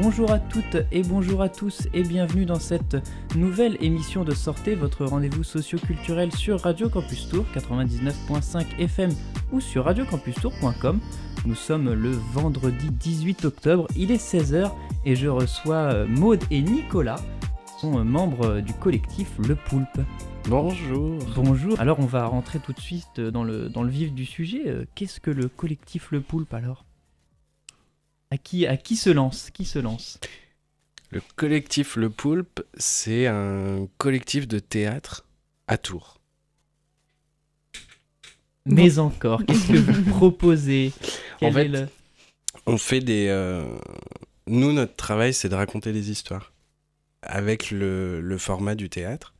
Bonjour à toutes et bonjour à tous et bienvenue dans cette nouvelle émission de Sortez, votre rendez-vous socio-culturel sur Radio Campus Tour 99.5 FM ou sur radiocampustour.com. Nous sommes le vendredi 18 octobre, il est 16h et je reçois euh, Maude et Nicolas, qui sont euh, membres du collectif Le Poulpe. Bonjour. Bonjour. Alors on va rentrer tout de suite dans le, dans le vif du sujet. Euh, Qu'est-ce que le collectif Le Poulpe alors? À qui, à qui se lance? Qui se lance? Le collectif Le Poulpe, c'est un collectif de théâtre à Tours. Mais encore, qu'est-ce que vous proposez? Quel En fait, est le- On fait des. euh, Nous, notre travail, c'est de raconter des histoires avec le, le format du théâtre.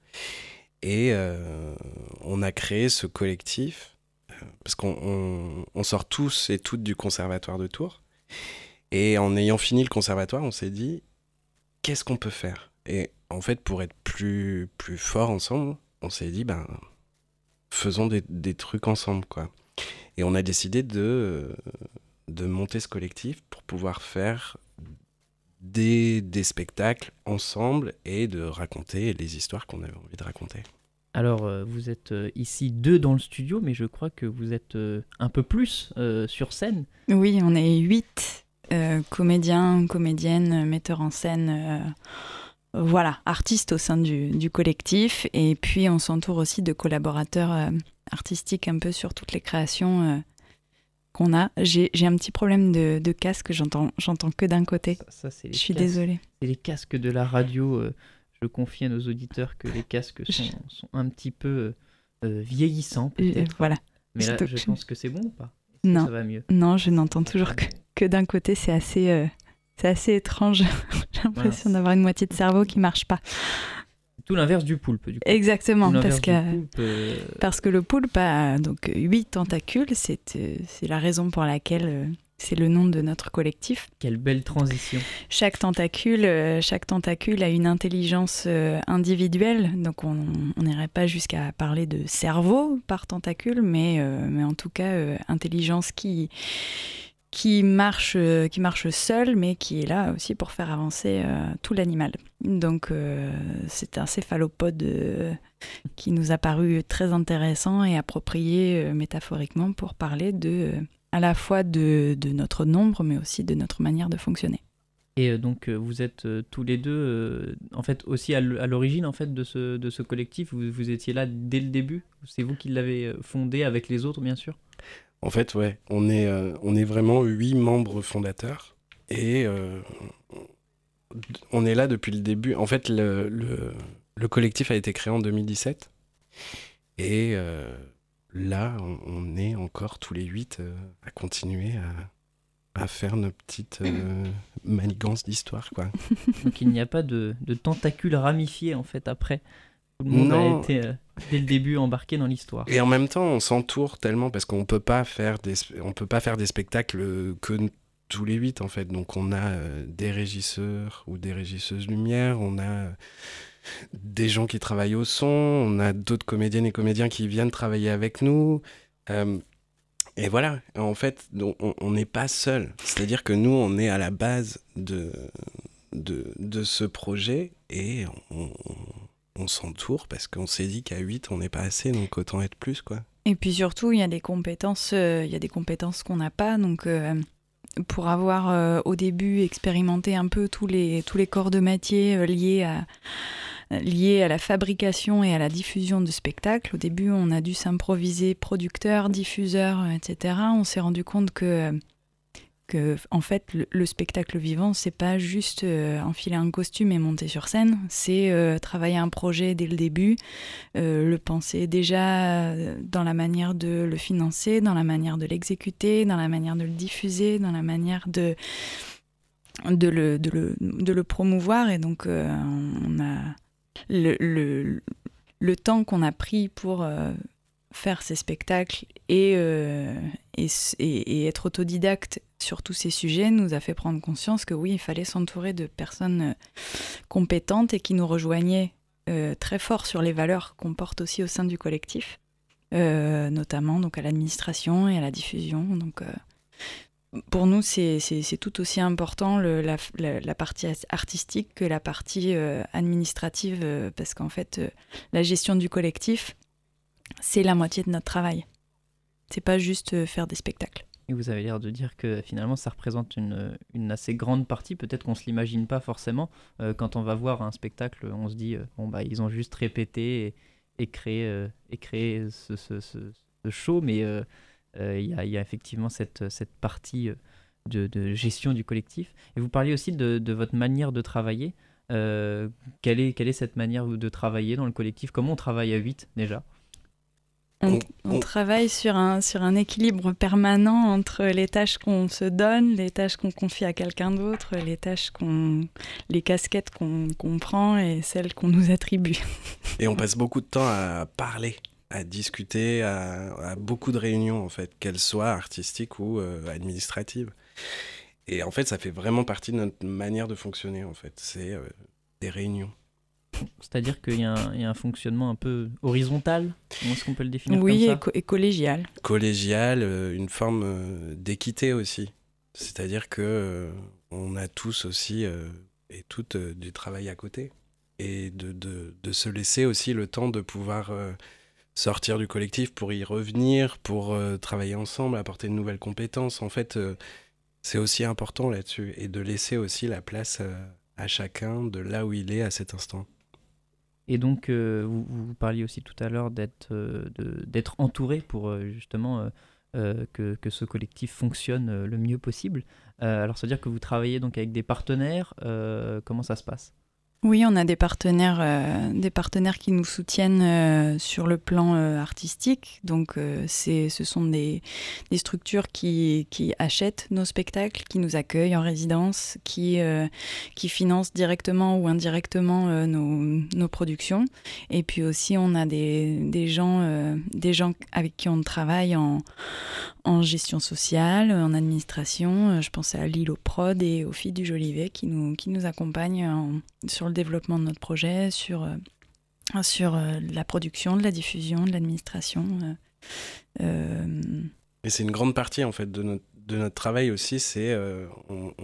Et euh, on a créé ce collectif euh, parce qu'on on- on sort tous et toutes du conservatoire de Tours. Et en ayant fini le conservatoire, on s'est dit qu'est-ce qu'on peut faire? Et en fait, pour être plus, plus fort ensemble, on s'est dit ben faisons des, des trucs ensemble, quoi. Et on a décidé de, de monter ce collectif pour pouvoir faire des, des spectacles ensemble et de raconter les histoires qu'on avait envie de raconter. Alors, euh, vous êtes euh, ici deux dans le studio, mais je crois que vous êtes euh, un peu plus euh, sur scène. Oui, on est huit euh, comédiens, comédiennes, metteurs en scène, euh, voilà, artistes au sein du, du collectif. Et puis on s'entoure aussi de collaborateurs euh, artistiques un peu sur toutes les créations euh, qu'on a. J'ai un petit problème de, de casque, j'entends j'entends que d'un côté. Ça, ça, c'est les Je suis casques- désolée. c'est les casques de la radio. euh, je confie à nos auditeurs que les casques sont, sont un petit peu vieillissants, peut-être. Voilà. Mais là, je pense que c'est bon ou pas? Non. Ça va mieux? Non, je n'entends toujours que, que d'un côté. C'est assez, c'est assez étrange. J'ai l'impression d'avoir une moitié de cerveau qui marche pas. Tout l'inverse du poulpe, du coup. Exactement, parce que poulpe, euh, Parce que le poulpe a donc huit tentacules, c'est euh, la raison pour laquelle euh, c'est le nom de notre collectif. quelle belle transition. Chaque tentacule, chaque tentacule a une intelligence individuelle, donc on n'irait pas jusqu'à parler de cerveau par tentacule, mais, mais en tout cas intelligence qui qui marche, euh, qui marche seule, mais qui est là aussi pour faire avancer euh, tout l'animal. Donc euh, c'est un céphalopode qui nous a paru très intéressant et approprié métaphoriquement pour parler de, à la fois de, notre nombre, mais aussi de notre manière de fonctionner. Et donc, vous êtes tous les deux, en fait, aussi à l'origine en fait, de, ce, collectif. Vous, étiez là dès le début. C'est vous qui l'avez fondé avec les autres, bien sûr. En fait, ouais, on est, euh, on est vraiment huit membres fondateurs et euh, on est là depuis le début. En fait, le, le, le collectif a été créé en 2017 et euh, là, on, on est encore tous les huit à continuer à, à faire nos petites manigances d'histoire. Donc, il n'y a pas de, de tentacules ramifiés, en fait, après. Tout le monde Non. a été, euh, dès le début, embarqué dans l'histoire. Et en même temps, on s'entoure tellement parce qu'on peut pas faire des, on peut pas faire des spectacles que n- tous les huit en fait. Donc on a euh, des régisseurs ou des régisseuses lumière, on a euh, des gens qui travaillent au son, on a d'autres comédiennes et comédiens qui viennent travailler avec nous. Euh, et voilà, en fait, on- n'est pas seul. C'est-à-dire que nous, on est à la base de, de, de ce projet et on, on- on s'entoure parce qu'on s'est dit qu'à 8, on n'est pas assez, donc autant être plus, quoi. Et puis surtout, il y a des compétences, euh, il y a des compétences qu'on n'a pas. Donc, euh, pour avoir euh, au début expérimenté un peu tous les, tous les corps de métier liés, à, liés à la fabrication et à la diffusion de spectacles, au début, on a dû s'improviser producteur, diffuseur, etc. On s'est rendu compte que, que en fait, le, le spectacle vivant, c'est pas juste euh, enfiler un costume et monter sur scène, c'est euh, travailler un projet dès le début, euh, le penser déjà euh, dans la manière de le financer, dans la manière de l'exécuter, dans la manière de le diffuser, dans la manière de, le, promouvoir. Et donc, euh, on a le, temps qu'on a pris pour euh, faire ces spectacles et, et, être autodidacte sur tous ces sujets nous a fait prendre conscience que oui, il fallait s'entourer de personnes compétentes et qui nous rejoignaient très fort sur les valeurs qu'on porte aussi au sein du collectif. Euh, notamment donc à l'administration et à la diffusion. Donc, euh, pour nous, c'est tout aussi important la, partie artistique que la partie euh, administrative, parce qu'en fait, la gestion du collectif, c'est la moitié de notre travail. C'est pas juste faire des spectacles. Et vous avez l'air de dire que finalement ça représente une, assez grande partie, peut-être qu'on ne se l'imagine pas forcément. quand on va voir un spectacle, on se dit, bon bah ils ont juste répété et, créer, euh, et créer ce, show, mais euh, euh, il y, a effectivement cette, partie de, gestion du collectif. Et vous parliez aussi de, de votre manière de travailler. quelle, est, quelle est cette manière de travailler dans le collectif? Comment on travaille à 8 déjà? On, travaille sur un, sur un équilibre permanent entre les tâches qu'on se donne, les tâches qu'on confie à quelqu'un d'autre, les tâches qu'on, les casquettes qu'on, prend et celles qu'on nous attribue. Et on passe beaucoup de temps à parler, à discuter, à, beaucoup de réunions en fait, qu'elles soient artistiques ou euh, administratives. Et en fait, ça fait vraiment partie de notre manière de fonctionner en fait. C'est euh, des réunions. C'est-à-dire qu'il y, a un fonctionnement un peu horizontal Comment est-ce qu'on peut le définir Oui, comme ça et, collégial. Collégial, euh, une forme euh, d'équité aussi. C'est-à-dire que euh, on a tous aussi et toutes du travail à côté. Et de, de, de, se laisser aussi le temps de pouvoir sortir du collectif pour y revenir, pour travailler ensemble, apporter de nouvelles compétences. En fait, c'est aussi important là-dessus. Et de laisser aussi la place à chacun de là où il est à cet instant. Et donc, euh, vous, parliez aussi tout à l'heure d'être euh, entouré pour euh, justement que, que, ce collectif fonctionne le mieux possible. alors, c'est-à-dire que vous travaillez donc avec des partenaires. comment ça se passe? Oui, on a des partenaires, euh, des partenaires qui nous soutiennent euh, sur le plan euh, artistique. Donc, c'est, ce sont des, structures qui, achètent nos spectacles, qui nous accueillent en résidence, qui, financent directement ou indirectement nos, productions. Et puis aussi, on a des, gens, des gens avec qui on travaille en, en gestion sociale, en administration. Je pense à Lilo Prod et aux filles du Jolivet qui nous, qui nous accompagnent sur le développement de notre projet, sur, euh, sur euh, la production, de la diffusion, de l'administration. Euh, Et c'est une grande partie en fait de notre, de notre travail aussi, c'est on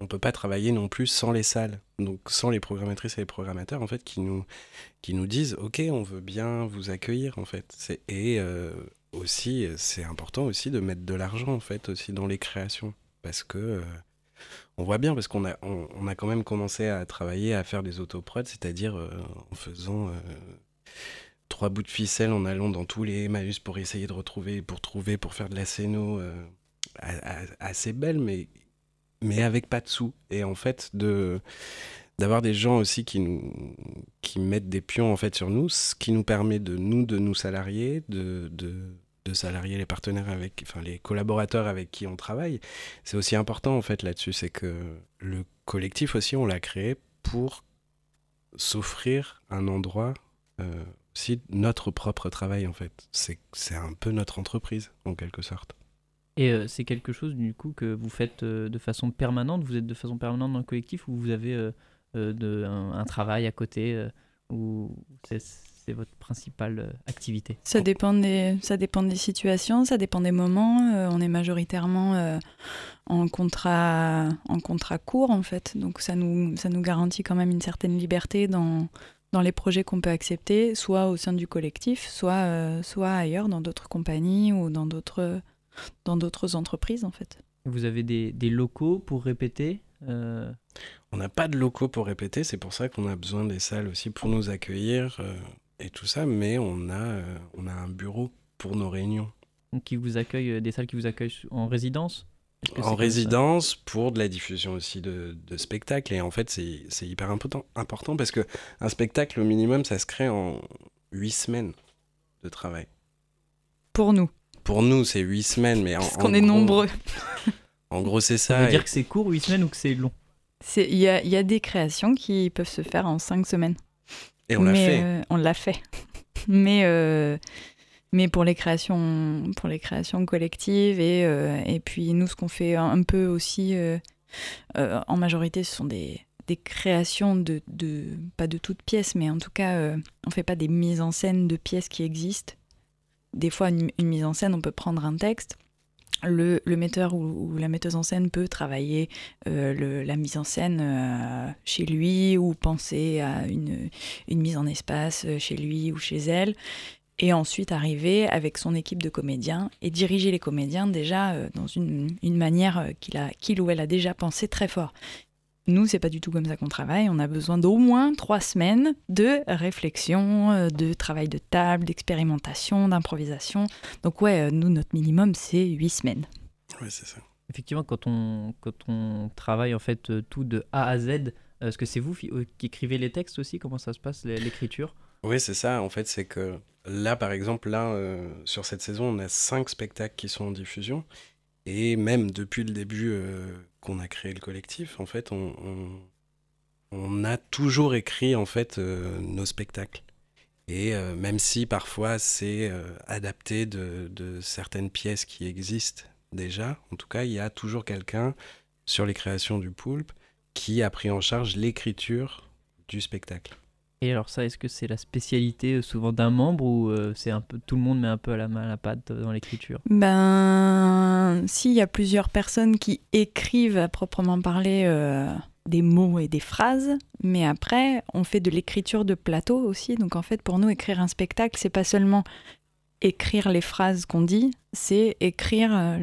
ne peut pas travailler non plus sans les salles, donc sans les programmatrices et les programmateurs en fait qui nous, qui nous disent ok on veut bien vous accueillir en fait. Et aussi c'est important aussi de mettre de l'argent en fait aussi dans les créations parce que on voit bien parce qu'on a, on, a quand même commencé à travailler, à faire des autoprods, c'est-à-dire euh, en faisant euh, trois bouts de ficelle, en allant dans tous les Emmaüs pour essayer de retrouver, pour trouver, pour faire de la scéno euh, assez belle, mais, avec pas de sous. Et en fait, de d'avoir des gens aussi qui mettent des pions en fait sur nous, ce qui nous permet de nous de nous salarier, de salariés, les partenaires avec, enfin les collaborateurs avec qui on travaille. C'est aussi important en fait là-dessus, c'est que le collectif aussi, on l'a créé pour s'offrir un endroit euh, aussi notre propre travail en fait. C'est un peu notre entreprise en quelque sorte. Et euh, c'est quelque chose du coup que vous faites euh, de façon permanente? Vous êtes de façon permanente dans le collectif ou vous avez de, un, un, travail à côté ou votre principale euh, activité ça dépend, des, ça dépend des situations, ça dépend des moments. Euh, on est majoritairement euh, en, contrat, en contrat court, en fait. Donc ça nous, ça nous garantit quand même une certaine liberté dans, dans les projets qu'on peut accepter, soit au sein du collectif, soit, soit ailleurs, dans d'autres compagnies ou dans d'autres, dans d'autres entreprises, en fait. Vous avez des, des locaux pour répéter On n'a pas de locaux pour répéter, c'est pour ça qu'on a besoin des salles aussi pour nous accueillir et tout ça, mais on a, euh, on a un bureau pour nos réunions. qui vous accueille, euh, des salles qui vous accueillent en résidence? En résidence pour de la diffusion aussi de, de spectacles. Et en fait, c'est hyper important, important parce que un spectacle, au minimum, ça se crée en huit semaines de travail. Pour nous Pour nous, c'est huit semaines, mais Parce qu'on est nombreux. en gros, c'est ça. Ça veut dire que c'est court, huit semaines, ou que c'est long? Il y a, y a des créations qui peuvent se faire en cinq semaines. Et on l'a fait. Euh, on l'a fait. mais, euh, mais pour les créations, pour les créations collectives et, et puis nous, ce qu'on fait un peu aussi en majorité, ce sont des, des créations de, de, pas de toutes pièces, mais en tout cas, on fait pas des mises en scène de pièces qui existent. Des fois, une mise en scène, on peut prendre un texte le, metteur ou, la metteuse en scène peut travailler euh, la mise en scène euh, chez lui ou penser à une, mise en espace euh, chez lui ou chez elle. Et ensuite arriver avec son équipe de comédiens et diriger les comédiens déjà dans une, une manière qu'il ou elle a déjà pensé très fort. Nous, c'est pas du tout comme ça qu'on travaille. On a besoin d'au moins trois semaines de réflexion, euh, de travail de table, d'expérimentation, d'improvisation. Donc ouais, euh, nous, notre minimum, c'est huit semaines. Oui, c'est ça. Effectivement, quand on, quand on travaille en fait euh, tout de A à Z, est-ce que c'est vous qui écrivez les textes aussi? Comment ça se passe, l'écriture? Oui, c'est ça. En fait, c'est que là, par exemple, là, sur cette saison, on a cinq spectacles qui sont en diffusion. Et même depuis le début qu'on a créé le collectif, en fait, on, on, a toujours écrit en fait euh, nos spectacles. Et euh, même si parfois c'est euh, adapté de, de, certaines pièces qui existent déjà, en tout cas, il y a toujours quelqu'un sur les créations du poulpe qui a pris en charge l'écriture du spectacle. Et alors ça, est-ce que c'est la spécialité euh, souvent d'un membre ou euh, c'est un peu tout le monde met un peu la main à la patte dans l'écriture? Ben, s'il y a plusieurs personnes qui écrivent à proprement parler euh, des mots et des phrases, mais après on fait de l'écriture de plateau aussi. Donc en fait, pour nous, écrire un spectacle, c'est pas seulement écrire les phrases qu'on dit, c'est écrire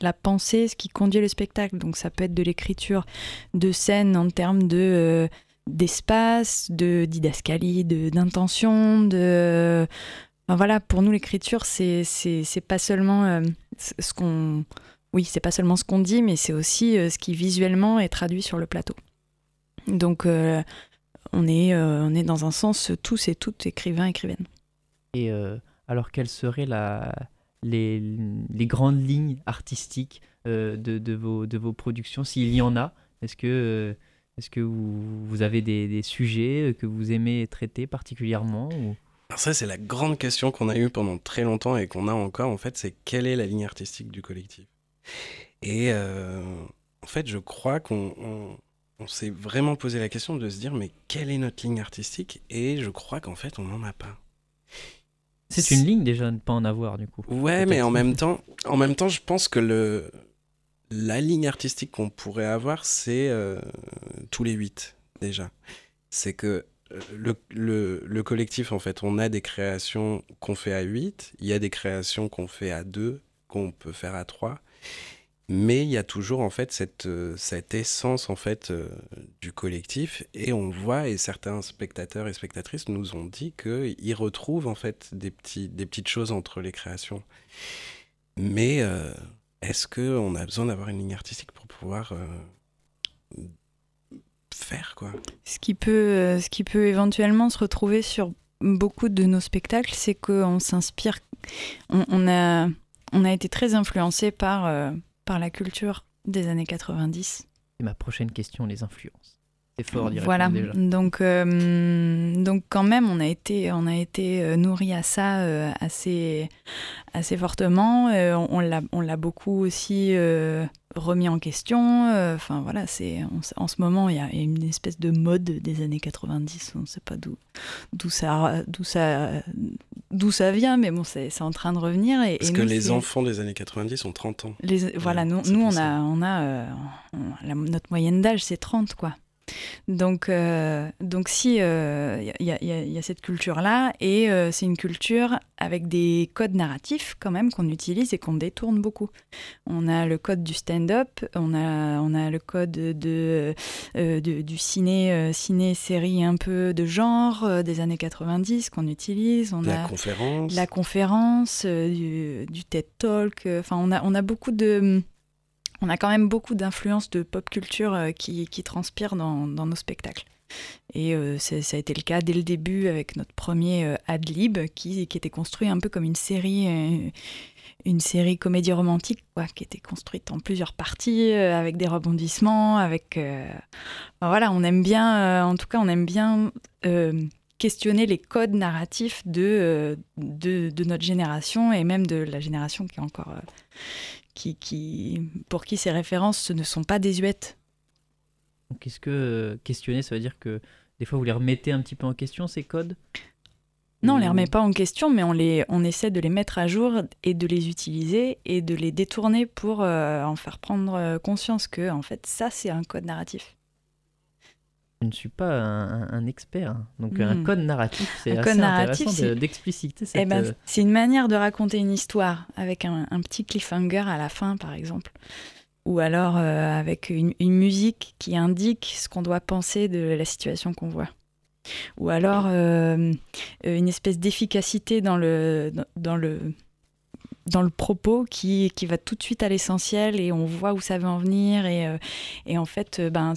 la pensée, ce qui conduit le spectacle. Donc ça peut être de l'écriture de scène en termes de d'espace, de didascalie, d'intention, de, voilà, pour nous l'écriture c'est pas seulement euh, ce qu'on oui, c'est pas seulement ce qu'on dit mais c'est aussi euh, ce qui visuellement est traduit sur le plateau. Donc euh, on est on est dans un sens tous et toutes écrivains écrivaines. Et alors quelles seraient la les, les, grandes lignes artistiques de, de, vos, de vos productions, s'il y en a? Est-ce que est-ce que vous, avez des, sujets que vous aimez traiter particulièrement Alors ça, c'est la grande question qu'on a eue pendant très longtemps et qu'on a encore, en fait, c'est quelle est la ligne artistique du collectif? Et euh, en fait, je crois qu'on s'est vraiment posé la question de se dire, mais quelle est notre ligne artistique? Et je crois qu'en fait, on n'en a pas. C'est une ligne déjà de ne pas en avoir, du coup. Ouais, mais en même temps, en même temps, je pense que le, la ligne artistique qu'on pourrait avoir, c'est euh, tous les huit déjà. C'est que euh, le, le, le, collectif, en fait, on a des créations qu'on fait à 8, il y a des créations qu'on fait à 2, qu'on peut faire à 3, mais il y a toujours, en fait, cette, euh, cette essence, en fait, du collectif, et on voit, et certains spectateurs et spectatrices nous ont dit qu'ils retrouvent, en fait, des, petits, des petites choses entre les créations. Mais est-ce qu'on a besoin d'avoir une ligne artistique pour pouvoir euh, faire quoi? Ce qui, peut, euh, ce qui peut éventuellement se retrouver sur beaucoup de nos spectacles, c'est qu'on s'inspire, on, a, on a été très influencé par, euh, par la culture des années 90. C'est ma prochaine question, les influences fort Voilà, donc euh, donc quand même on a été on a été euh, nourri à ça euh, assez assez fortement. on l'a on l'a beaucoup aussi remis en question. Enfin voilà, c'est en, ce moment il y a une espèce de mode des années 90. On ne sait pas d'où d'où ça d'où ça d'où ça vient, mais bon c'est en train de revenir. Et, Parce que les enfants des années 90 ont 30 ans. Les, voilà, nous, nous on a on a notre moyenne d'âge c'est 30 quoi. Donc, euh, donc si il euh, y, a cette culture-là, et euh, c'est une culture avec des codes narratifs quand même qu'on utilise et qu'on détourne beaucoup. On a le code du stand-up, on a, on a le code de, du ciné, ciné-série un peu de genre des années 90 qu'on utilise. On la conférence. La conférence, du, du TED Talk. Enfin, on a, on a beaucoup de on a quand même beaucoup d'influences de pop culture euh, qui, transpirent dans, nos spectacles. Et euh, ça a été le cas dès le début avec notre premier euh, Adlib, qui, qui était construit un peu comme une série, une série comédie romantique, quoi, qui était construite en plusieurs parties, avec des rebondissements, avec... voilà, on aime bien, en tout cas, on aime bien questionner les codes narratifs de, notre génération et même de la génération qui est encore. Qui, qui, pour qui ces références ne sont pas désuètes. Qu'est-ce que questionner, ça veut dire que des fois vous les remettez un petit peu en question, ces codes? Non, on les remet pas en question, mais on, les, on essaie de les mettre à jour et de les utiliser et de les détourner pour euh, en faire prendre euh, conscience que, en fait, ça, c'est un code narratif. Je ne suis pas un, expert, hein. donc un hmm. code narratif, c'est assez narratif, intéressant d'expliciter eh ben, euh, C'est une manière de raconter une histoire avec un, petit cliffhanger à la fin, par exemple ou alors avec une, musique qui indique ce qu'on doit penser de la situation qu'on voit ou alors euh, une espèce d'efficacité dans le, dans, le, dans le propos qui, qui va tout de suite à l'essentiel et on voit où ça va en venir. Et, euh, et en fait, euh, ben,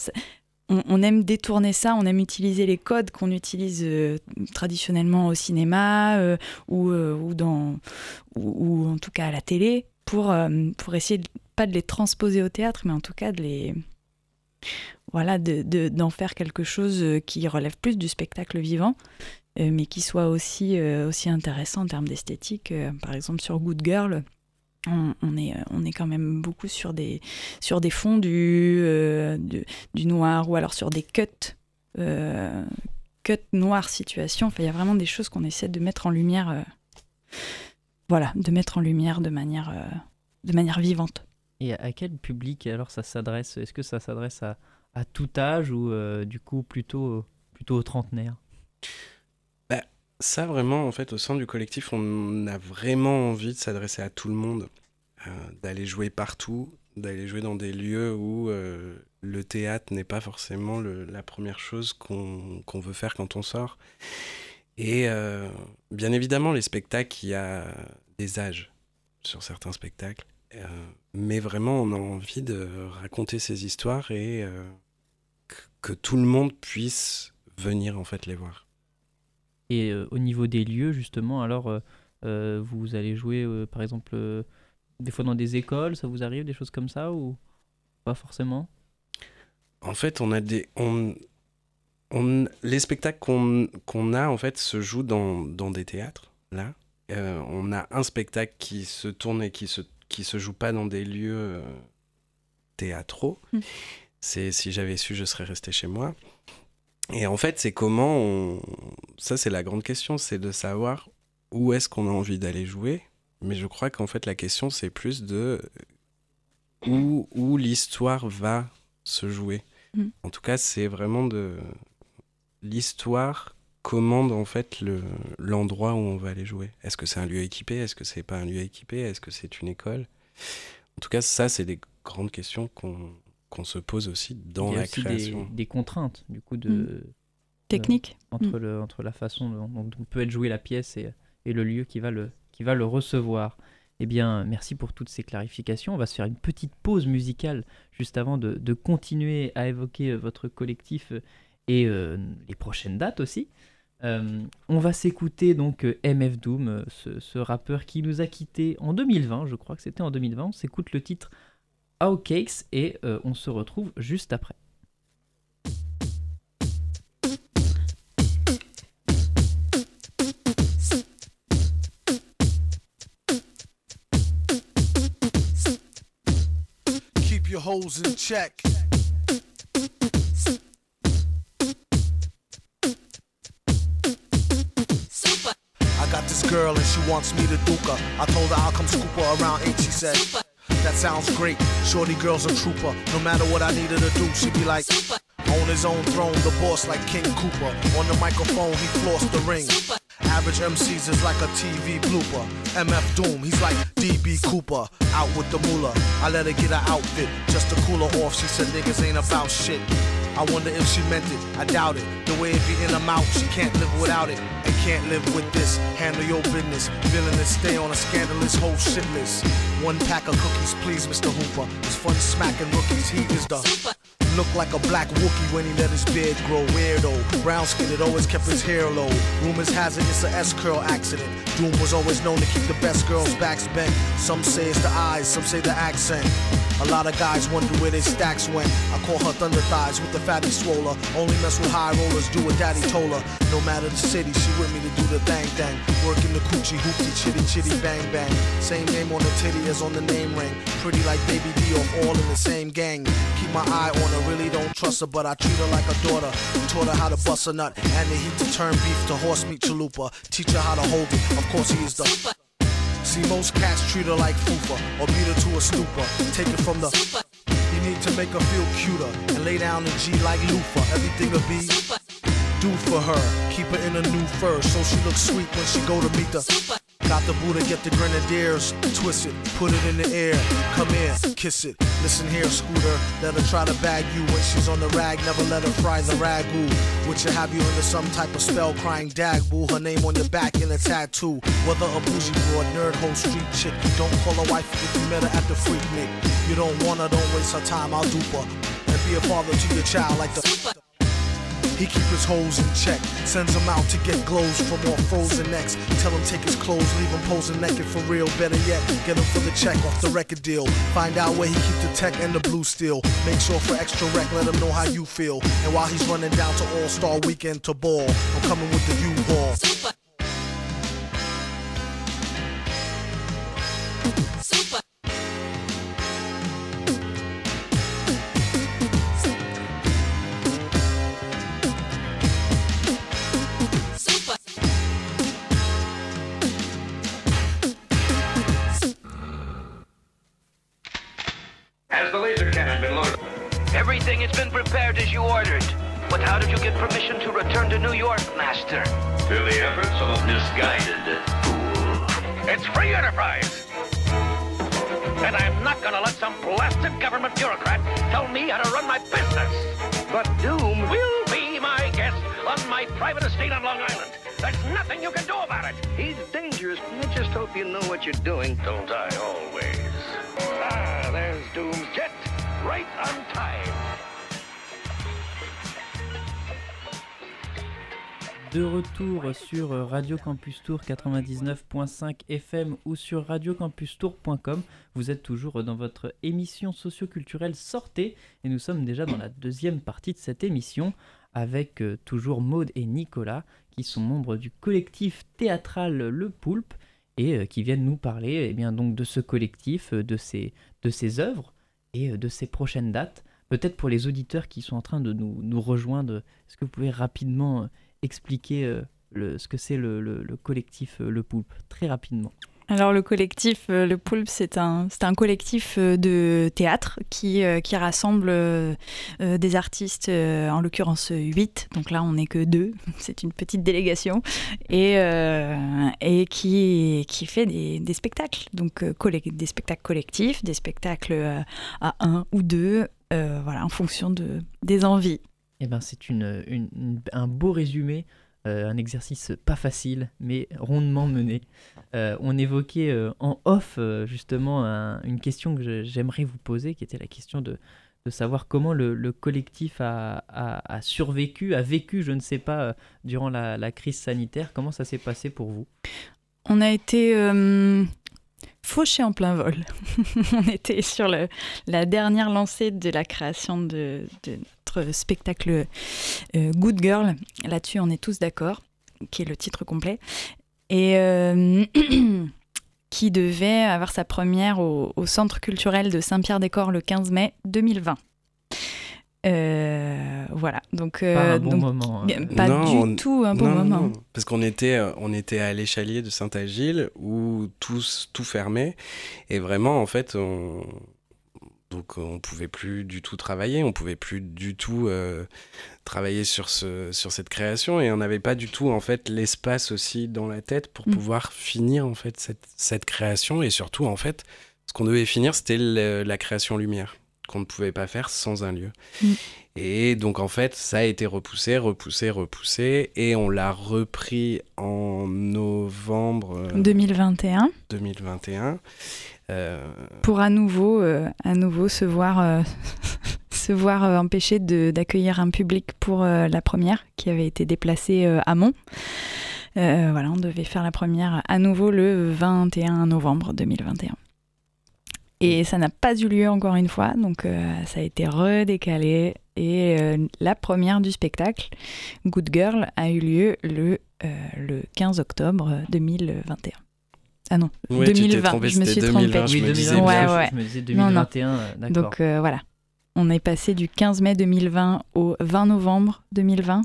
on, aime détourner ça, on aime utiliser les codes qu'on utilise traditionnellement au cinéma ou, ou, dans, ou, en tout cas à la télé pour, pour essayer pas de les transposer au théâtre, mais en tout cas de les voilà, d'en de, d'en faire quelque chose euh, qui relève plus du spectacle vivant, euh, mais qui soit aussi, euh, aussi intéressant en termes d'esthétique. par exemple, sur Good Girl, on, est, on est quand même beaucoup sur des, sur des fonds du, du, noir ou alors sur des cuts. cuts noir situation. Enfin, il y a vraiment des choses qu'on essaie de mettre en lumière. voilà, de mettre en lumière de manière, de manière vivante. Et à quel public alors ça s'adresse? Est-ce que ça s'adresse à, à, tout âge ou euh, du coup plutôt, plutôt aux trentenaires Ça vraiment, en fait, au sein du collectif, on a vraiment envie de s'adresser à tout le monde, euh, d'aller jouer partout, d'aller jouer dans des lieux où euh, le théâtre n'est pas forcément la première chose qu'on veut faire quand on sort. Et bien évidemment, les spectacles, il y a des âges sur certains spectacles. Euh, mais vraiment, on a envie de raconter ces histoires et euh, que tout le monde puisse venir en fait les voir. Et euh, au niveau des lieux, justement, alors vous allez jouer par exemple des fois dans des écoles, ça vous arrive des choses comme ça ou pas forcément? En fait, on a des on, on les spectacles qu'on qu'on a en fait se jouent dans, dans des théâtres là. on a un spectacle qui se tourne et qui se qui se joue pas dans des lieux euh, théâtraux. Hmm. C'est si j'avais su, je serais resté chez moi. Et en fait, c'est comment on... Ça, c'est la grande question, c'est de savoir où est-ce qu'on a envie d'aller jouer. Mais je crois qu'en fait, la question, c'est plus de où, où l'histoire va se jouer. Hmm. En tout cas, c'est vraiment de l'histoire commande en fait l'endroit où on va aller jouer. Est-ce que c'est un lieu équipé? Est-ce que c'est pas un lieu équipé? Est-ce que c'est une école? En tout cas, ça, c'est des grandes questions qu'on se pose aussi dans la création. Des, des, contraintes, du coup, de. Mm. Technique. entre, mm. le, entre la façon dont, peut être jouée la pièce et, et, le lieu qui va le, qui va le recevoir. Eh bien, merci pour toutes ces clarifications. On va se faire une petite pause musicale juste avant de, de continuer à évoquer votre collectif et euh, les prochaines dates aussi. Euh, on va s'écouter donc euh, MF Doom, euh, ce, rappeur qui nous a quitté en 2020, je crois que c'était en 2020. On s'écoute le titre Cakes et on se retrouve juste après. Keep your holes in check. girl and she wants me to duke her. I told her I'll come scoop her around 8, she said. That sounds great. Shorty girl's a trooper. No matter what I needed to do, she'd be like. On his own throne, the boss like King Cooper. On the microphone, he flossed the ring. Average MCs is like a TV blooper. MF Doom, he's like DB Cooper. Out with the moolah. I let her get her outfit just to cool her off. She said niggas ain't about shit. I wonder if she meant it. I doubt it. The way it be in her mouth, she can't live without it. And can't live with this. Handle your business. Villainous, stay on a scandalous whole shit. One pack of cookies, please, Mr. Hooper. It's fun smacking rookies. He is the looked like a black Wookie when he let his beard grow. Weirdo, brown skin, it always kept his hair low. Rumors has it it's a S curl accident. Doom was always known to keep the best girls' backs bent. Some say it's the eyes, some say the accent. A lot of guys wonder where their stacks went. I call her thunder thighs with the fatty swoller. Only mess with high rollers, do what daddy told her. No matter the city, she with me to do the thang thang. Working the coochie hoopty chitty chitty bang bang. Same name on the titty as on the name ring. Pretty like Baby D off all in the same gang. Keep my eye on her, really don't trust her, but I treat her like a daughter. Taught her how to bust a nut and the heat to turn beef to horse meat chalupa. Teach her how to hold it. Of course he is the. See, most cats treat her like fupa or beat her to a stupor. Take it from the. You need to make her feel cuter and lay down the G like loofah. Everything will be Super. do for her. Keep her in a new fur so she looks sweet when she go to meet the. Got the Buddha, get the grenadiers, twist it, put it in the air. Come in, kiss it. Listen here, Scooter. Let her try to bag you when she's on the rag. Never let her fry the ragu. Which will have you into some type of spell crying dag boo. Her name on your back in a tattoo. Whether a bougie broad, nerd hole, street chick. you Don't call her wife if you met her at the freak nick. You don't want her, don't waste her time, I'll dupe her. And be a father to your child like the. He keep his hoes in check, sends him out to get glows from all frozen necks. Tell him take his clothes, leave him posing naked for real. Better yet, get him for the check off the record deal. Find out where he keep the tech and the blue steel. Make sure for extra rec, let him know how you feel. And while he's running down to All Star Weekend to ball, I'm coming with the U-Ball. The laser cannon been loaded? Everything has been prepared as you ordered. But how did you get permission to return to New York, Master? Through the efforts of a misguided fool. It's free enterprise! And I'm not gonna let some blasted government bureaucrat tell me how to run my business. But Doom will be my guest on my private estate on Long Island. There's nothing you can do about it. He's dangerous. I just hope you know what you're doing. Don't I always? Ah, there's jet, right on time. De retour sur Radio Campus Tour 99.5 FM ou sur radiocampustour.com. Vous êtes toujours dans votre émission socioculturelle Sortez et nous sommes déjà dans la deuxième partie de cette émission avec euh, toujours Maude et Nicolas qui sont membres du collectif théâtral Le Poulpe et euh, qui viennent nous parler eh bien, donc de ce collectif, euh, de ses, de œuvres et euh, de ses prochaines dates. Peut-être pour les auditeurs qui sont en train de nous, nous rejoindre, est-ce que vous pouvez rapidement expliquer le, ce que c'est le, le- le collectif Le Poulpe? Très rapidement. Alors le collectif euh, Le Poulpe, c'est un, un collectif euh, de théâtre qui, euh, qui rassemble des artistes, en l'occurrence 8, donc là on n'est que deux, c'est une petite délégation, et, et qui, qui fait des, spectacles, donc des spectacles collectifs, des spectacles à un ou deux, voilà, en fonction de, des envies. Eh ben, c'est un beau résumé, euh, un exercice pas facile, mais rondement mené. Euh, on évoquait euh, en off justement un- une question que j'aimerais vous poser, qui était la question de, de savoir comment le, le collectif a, a- survécu, a vécu, je ne sais pas, durant la crise sanitaire. Comment ça s'est passé pour vous? On a été fauchés en plein vol. on était sur la dernière lancée de la création de, de notre spectacle euh, Good Girl. Là-dessus, on est tous d'accord, qui est le titre complet. Et euh, qui devait avoir sa première au, au Centre culturel de Saint-Pierre-des-Corps le 15 mai 2020. Euh, voilà, donc, euh, Pas un bon donc, moment. hein. bien, pas Non, du on- tout un bon Non, moment. non, parce qu'on était, euh, on était à l'échalier de Saint-Agile où tout, tout fermait et vraiment en fait on donc on pouvait plus du tout travailler, on pouvait plus du tout euh, travailler sur ce sur cette création et on n'avait pas du tout en fait l'espace aussi dans la tête pour Mm. pouvoir finir en fait cette, cette création et surtout en fait ce qu'on devait finir c'était la création lumière qu'on ne pouvait pas faire sans un lieu. Mm. Et donc en fait, ça a été repoussé, repoussé, repoussé, et on l'a repris en novembre euh, 2021. 2021. Euh, pour à nouveau, euh, à nouveau se voir euh, se voir euh, empêché de- d'accueillir un public pour euh, la première qui avait été déplacée euh, à Mont. Euh, voilà, on devait faire la première à nouveau le 21 novembre 2021. Et ça n'a pas eu lieu encore une fois, donc euh, ça a été redécalé. Et euh, la première du spectacle, Good Girl, a eu lieu le, euh, le 15 octobre 2021. Ah non, Ouais, tu t'es 2020, trompé, je me suis trompée. 2020, je oui, me 2020, disais Ouais, bien. ouais. je me disais Non, non. 2021, euh, d'accord. Donc euh, voilà, on est passé du 15 mai 2020 au 20 novembre 2020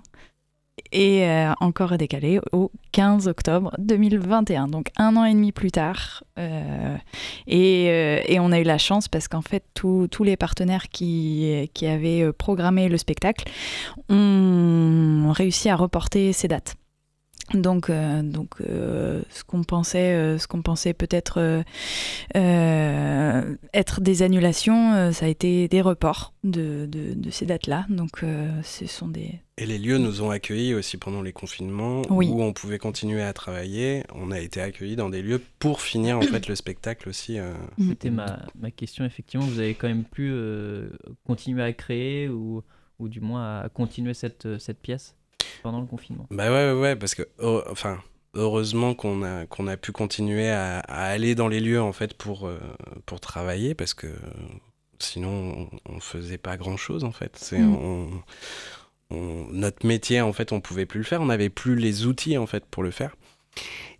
et euh, encore décalé au 15 octobre 2021. Donc un an et demi plus tard. euh, et, euh, et on a eu la chance parce qu'en fait tous les partenaires qui, avaient programmé le spectacle ont réussi à reporter ces dates. Donc, euh, donc euh, ce qu'on pensait, euh, ce qu'on pensait peut-être euh, euh, être des annulations, euh, ça a été des reports de, de, de ces dates-là. Donc, euh, ce sont des. Et les lieux nous ont accueillis aussi pendant les confinements Oui. où on pouvait continuer à travailler. On a été accueillis dans des lieux pour finir en fait le spectacle aussi. euh. C'était ma, ma question, effectivement. Vous avez quand même pu euh, continuer à créer ou, ou du moins à continuer cette, cette pièce? Pendant le confinement. Bah ouais, ouais, ouais, parce que, oh, enfin, heureusement qu'on a, qu'on a pu continuer à, à aller dans les lieux en fait pour, euh, pour travailler parce que sinon on, on faisait pas grand chose en fait. C'est, Mm. on, on- notre métier en fait, on pouvait plus le faire, on n'avait plus les outils en fait pour le faire.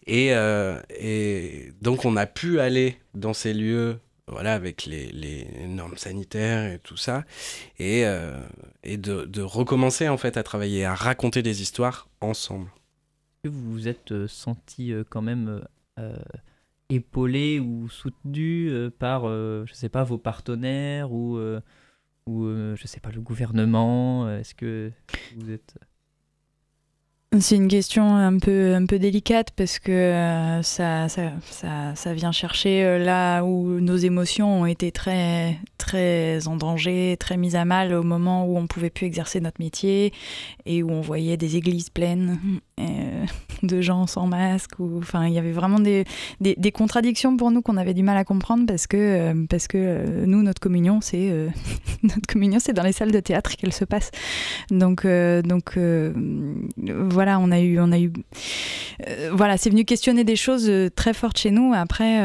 Et, euh, et donc on a pu aller dans ces lieux voilà, avec les, les normes sanitaires et tout ça, et, euh, et de, de recommencer en fait à travailler, à raconter des histoires ensemble. Est-ce que vous vous êtes euh, senti euh, quand même épaulé ou soutenu par, je sais pas, vos partenaires ou, ou je sais pas, le gouvernement? Est-ce que vous êtes... C'est une question un peu, un peu délicate parce que euh, ça, ça, ça, vient chercher euh, là où nos émotions ont été très, très en danger, très mises à mal au moment où on pouvait plus exercer notre métier et où on voyait des églises pleines euh, de gens sans masque. Ou, enfin, il y avait vraiment des, des, des contradictions pour nous qu'on avait du mal à comprendre parce que, euh, parce que euh, nous, notre communion, c'est notre communion, c'est dans les salles de théâtre qu'elle se passe. Donc, donc voilà, on a eu, on a eu, voilà, c'est venu questionner des choses très fortes chez nous. Après,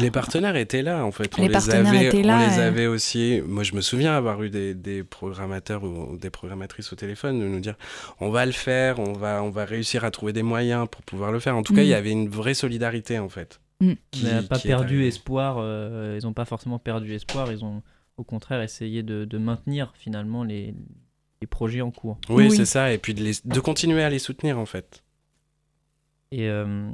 Les partenaires étaient là en fait. On Les partenaires avait, étaient là, On les avait aussi. Moi, je me souviens avoir eu des, des programmateurs ou, ou des programmatrices au téléphone de nous dire on va le faire, on va, on va réussir à trouver des moyens pour pouvoir le faire. En tout cas, Mm. il y avait une vraie solidarité en fait. Mm. qui- On n'a pas est perdu espoir, euh, ils n'ont pas forcément perdu espoir, ils ont au contraire essayé de, de maintenir finalement les, les projets en cours. Oui, Oui. c'est ça. Et puis de, les- de continuer à les soutenir en fait. Et euh,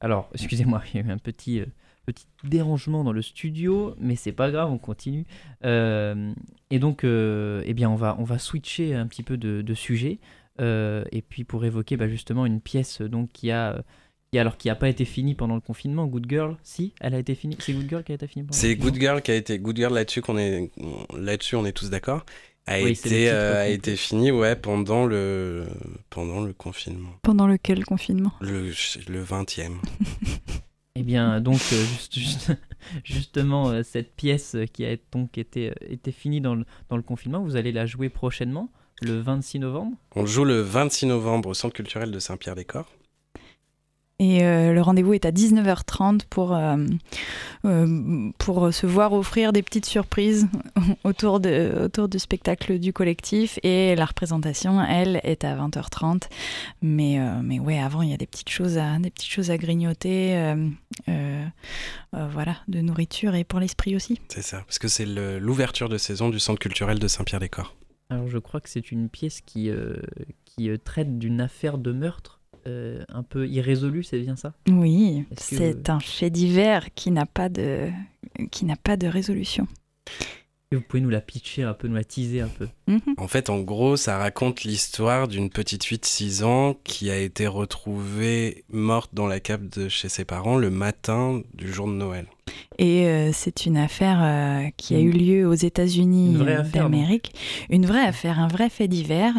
alors, excusez-moi, il y a eu un petit, euh, petit dérangement dans le studio, mais c'est pas grave, on continue. Euh, et donc, euh, eh bien, on va, on va switcher un petit peu de, de sujet. Euh, et puis pour évoquer bah, justement une pièce donc qui a, euh, qui, alors qui a pas été finie pendant le confinement, Good Girl, si, elle a été finie. C'est Good Girl qui a été finie. pendant le C'est Good Girl qui a été Good Girl là-dessus qu'on est là-dessus on est tous d'accord. A Oui, été titre euh, a été fini ouais pendant le pendant le confinement. pendant lequel confinement? Le le 20e. Eh bien, donc, euh, juste, juste- justement, euh, cette pièce qui a donc été, euh, été finie dans le, dans le confinement, vous allez la jouer prochainement, le 26 novembre. On joue le 26 novembre au Centre culturel de Saint-Pierre-des-Corps. Et euh, le rendez-vous est à 19h30 pour, euh, euh, pour se voir offrir des petites surprises autour, de, autour du spectacle du collectif. Et la représentation, elle, est à 20h30. Mais, euh, mais ouais, avant, il y a des petites choses à, des petites choses à grignoter. euh, euh, euh, voilà, de nourriture et pour l'esprit aussi. C'est ça, parce que c'est l'ouverture de saison du Centre culturel de Saint-Pierre-des-Corps. Alors, je crois que c'est une pièce qui, euh, qui euh, traite d'une affaire de meurtre euh, un peu irrésolue, c'est bien ça? Oui, que- c'est un fait divers qui n'a pas de, qui n'a pas de résolution. Et Vous pouvez nous la pitcher un peu, nous la teaser un peu? Mhm. En fait, en gros, ça raconte l'histoire d'une petite fille de 6 ans qui a été retrouvée morte dans la cave de chez ses parents le matin du jour de Noël. Et euh, c'est une affaire euh, qui a eu lieu aux États-Unis d'Amérique. Une vraie affaire, un vrai fait divers.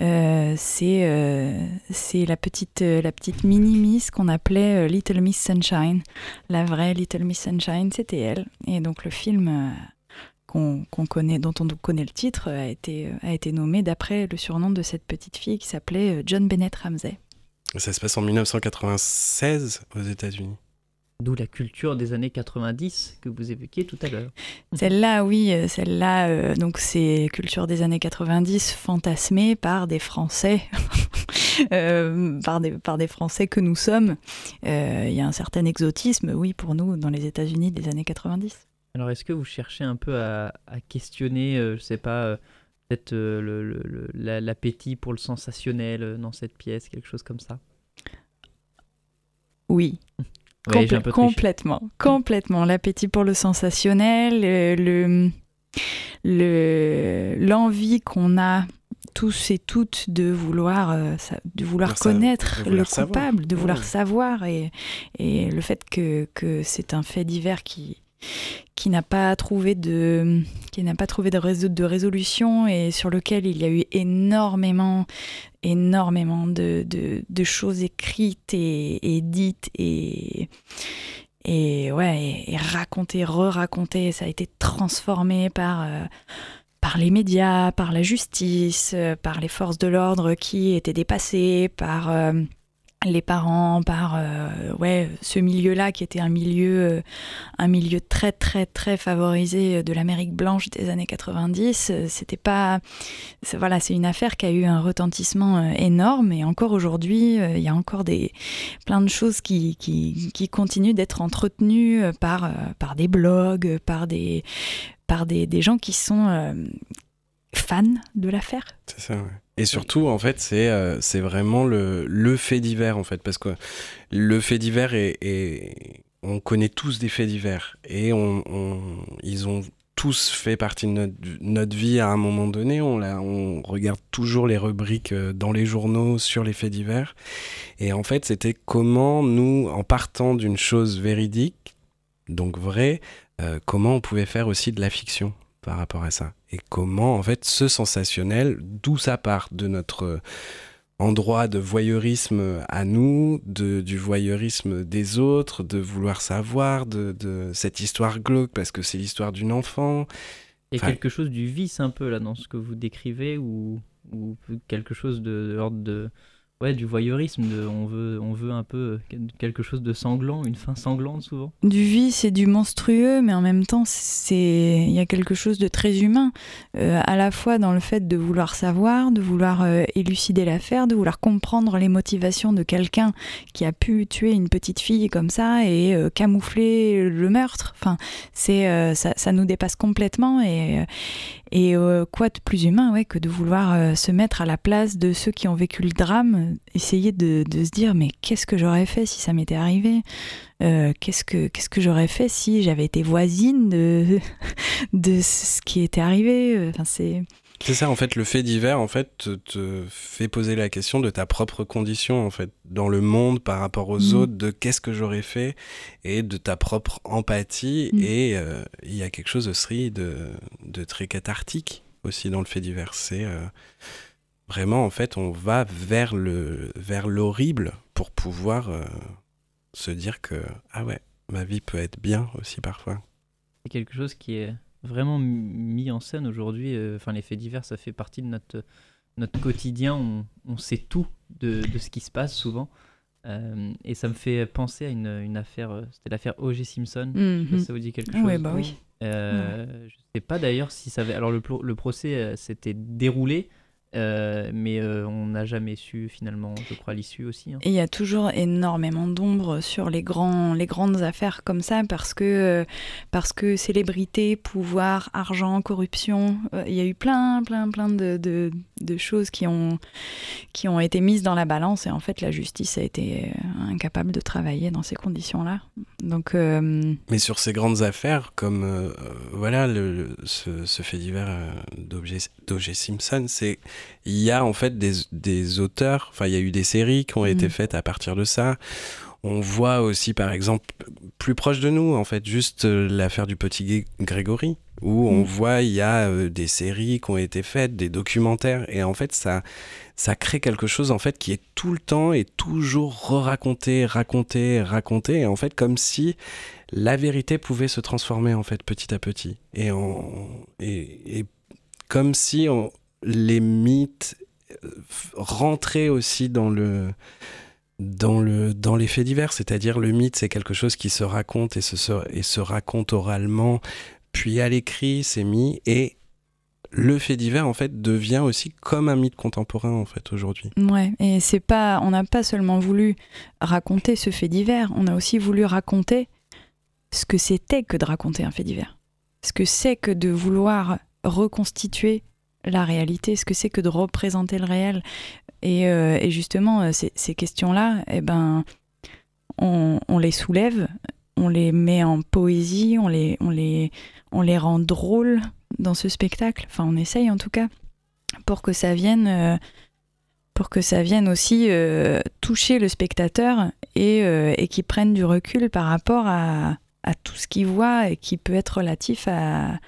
Euh, c'est euh, la petite, la petite mini-miss qu'on appelait Little Miss Sunshine. La vraie Little Miss Sunshine, c'était elle. Et donc le film qu'on connaît, dont on connaît le titre, a été, a été nommé d'après le surnom de cette petite fille qui s'appelait John Bennett Ramsey. Ça se passe en 1996 aux États-Unis. D'où la culture des années 90 que vous évoquiez tout à l'heure. Celle-là, oui, celle-là, donc c'est culture des années 90 fantasmée par des Français, par, des, par des Français que nous sommes. Il y a un certain exotisme, oui, pour nous, dans les États-Unis des années 90. Alors, est-ce que vous cherchez un peu à, questionner, je sais pas, peut-être l'appétit pour le sensationnel dans cette pièce, quelque chose comme ça? Oui. Complètement, complètement. L'appétit pour le sensationnel, le, le, l'envie qu'on a tous et toutes de vouloir, euh, de vouloir connaître le coupable, de vouloir savoir, et, et le fait que, que c'est un fait divers qui, qui n'a pas trouvé de qui n'a pas trouvé de, résolution et sur lequel il y a eu énormément énormément de, de, choses écrites et, dites et et ouais racontées re-racontées. Ça a été transformé par euh, par les médias par la justice euh, par les forces de l'ordre qui étaient dépassées par euh, les parents, par euh, ce milieu-là qui était un milieu, euh, un milieu très très très favorisé de l'Amérique blanche des années 90. Euh, c'était pas, voilà, c'est une affaire qui a eu un retentissement énorme et encore aujourd'hui, il y a encore des plein de choses qui, continuent d'être entretenues par par des blogs, par des par des, gens qui sont fans de l'affaire. C'est. Et surtout, en fait, c'est euh, c'est vraiment le, le fait divers, en fait, parce que le fait divers est, on connaît tous des faits divers et on, ils ont tous fait partie de notre, notre, vie à un moment donné. On, on regarde toujours les rubriques euh, dans les journaux sur les faits divers. Et en fait, c'était comment nous, en partant d'une chose véridique, donc vraie, euh, comment on pouvait faire aussi de la fiction par rapport à ça. Et comment, en fait, ce sensationnel, d'où ça part de notre endroit de voyeurisme à nous, de, du voyeurisme des autres, de vouloir savoir, de, de cette histoire glauque, parce que c'est l'histoire d'une enfant? Il y a quelque chose du vice un peu là dans ce que vous décrivez, ou, ou quelque chose de l'ordre de Ouais, du voyeurisme, on, veut, on veut un peu quelque chose de sanglant, une fin sanglante souvent. Du vice et du monstrueux, mais en même temps, il y a quelque chose de très humain, euh, à la fois dans le fait de vouloir savoir, de vouloir euh, élucider l'affaire, de vouloir comprendre les motivations de quelqu'un qui a pu tuer une petite fille comme ça et euh, camoufler le meurtre. Enfin, c'est ça, ça, nous dépasse complètement et, et quoi de plus humain ouais, que de vouloir se mettre à la place de ceux qui ont vécu le drame essayer de, se dire mais qu'est-ce que j'aurais fait si ça m'était arrivé? Euh, Qu'est-ce que qu'est-ce que j'aurais fait si j'avais été voisine de de ce qui était arrivé? Enfin c'est c'est ça, en fait, le fait divers, en fait, te, fait poser la question de ta propre condition, en fait, dans le monde par rapport aux mm. autres, de qu'est-ce que j'aurais fait, et de ta propre empathie. Mm. Et euh, il y a quelque chose aussi de, de très cathartique aussi dans le fait divers. C'est euh, Vraiment, en fait, on va vers le vers l'horrible pour pouvoir euh, se dire que ah ouais, ma vie peut être bien aussi parfois. C'est quelque chose qui est vraiment mis en scène aujourd'hui. Euh, enfin, les faits divers, ça fait partie de notre notre quotidien. On, on sait tout de, de, ce qui se passe souvent. Euh, et ça me fait penser à une, une affaire, c'était l'affaire O.J. Simpson. Je sais pas si ça vous dit quelque chose. Oui, bah oui. Je sais pas d'ailleurs si ça avait. Alors le, le procès s'était déroulé. Euh, mais euh, on n'a jamais su finalement, je crois, l'issue aussi. Hein. Et il y a toujours énormément d'ombre sur les, grands, les grandes affaires comme ça parce que, euh, parce que célébrité, pouvoir, argent, corruption, il y a eu plein, plein, plein de, de, de, choses qui ont, qui ont été mises dans la balance et en fait la justice a été incapable de travailler dans ces conditions-là. Donc, Mais sur ces grandes affaires, comme voilà le, ce, ce, fait divers d'O.J. Simpson, c'est il y a en fait des, auteurs, enfin il y a eu des séries qui ont été mm. faites à partir de ça. On voit aussi par exemple plus proche de nous en fait juste euh, l'affaire du petit Grégory où on Mm. voit il y a euh, des séries qui ont été faites, des documentaires, et en fait ça ça crée quelque chose en fait qui est tout le temps et toujours re-raconté, raconté, raconté, et en fait comme si la vérité pouvait se transformer en fait petit à petit, et on, et, et comme si on- les mythes euh, rentraient aussi dans le dans, le, dans les faits divers, c'est-à-dire le mythe, c'est quelque chose qui se raconte et se, se- et se raconte oralement, puis à l'écrit, c'est mis, et le fait divers, en fait, devient aussi comme un mythe contemporain, en fait, aujourd'hui. Ouais, et c'est pas, on n'a pas seulement voulu raconter ce fait divers, on a aussi voulu raconter ce que c'était que de raconter un fait divers. Ce que c'est que de vouloir reconstituer la réalité, ce que c'est que de représenter le réel. Et, euh, justement, euh, ces, questions-là, eh ben, on, les soulève, on les met en poésie, on les, on les, on les rend drôles dans ce spectacle. Enfin, on essaye en tout cas pour que ça vienne. euh, pour que ça vienne aussi toucher le spectateur et, et qu'il prenne du recul par rapport à tout ce qu'il voit et qui peut être relatif à,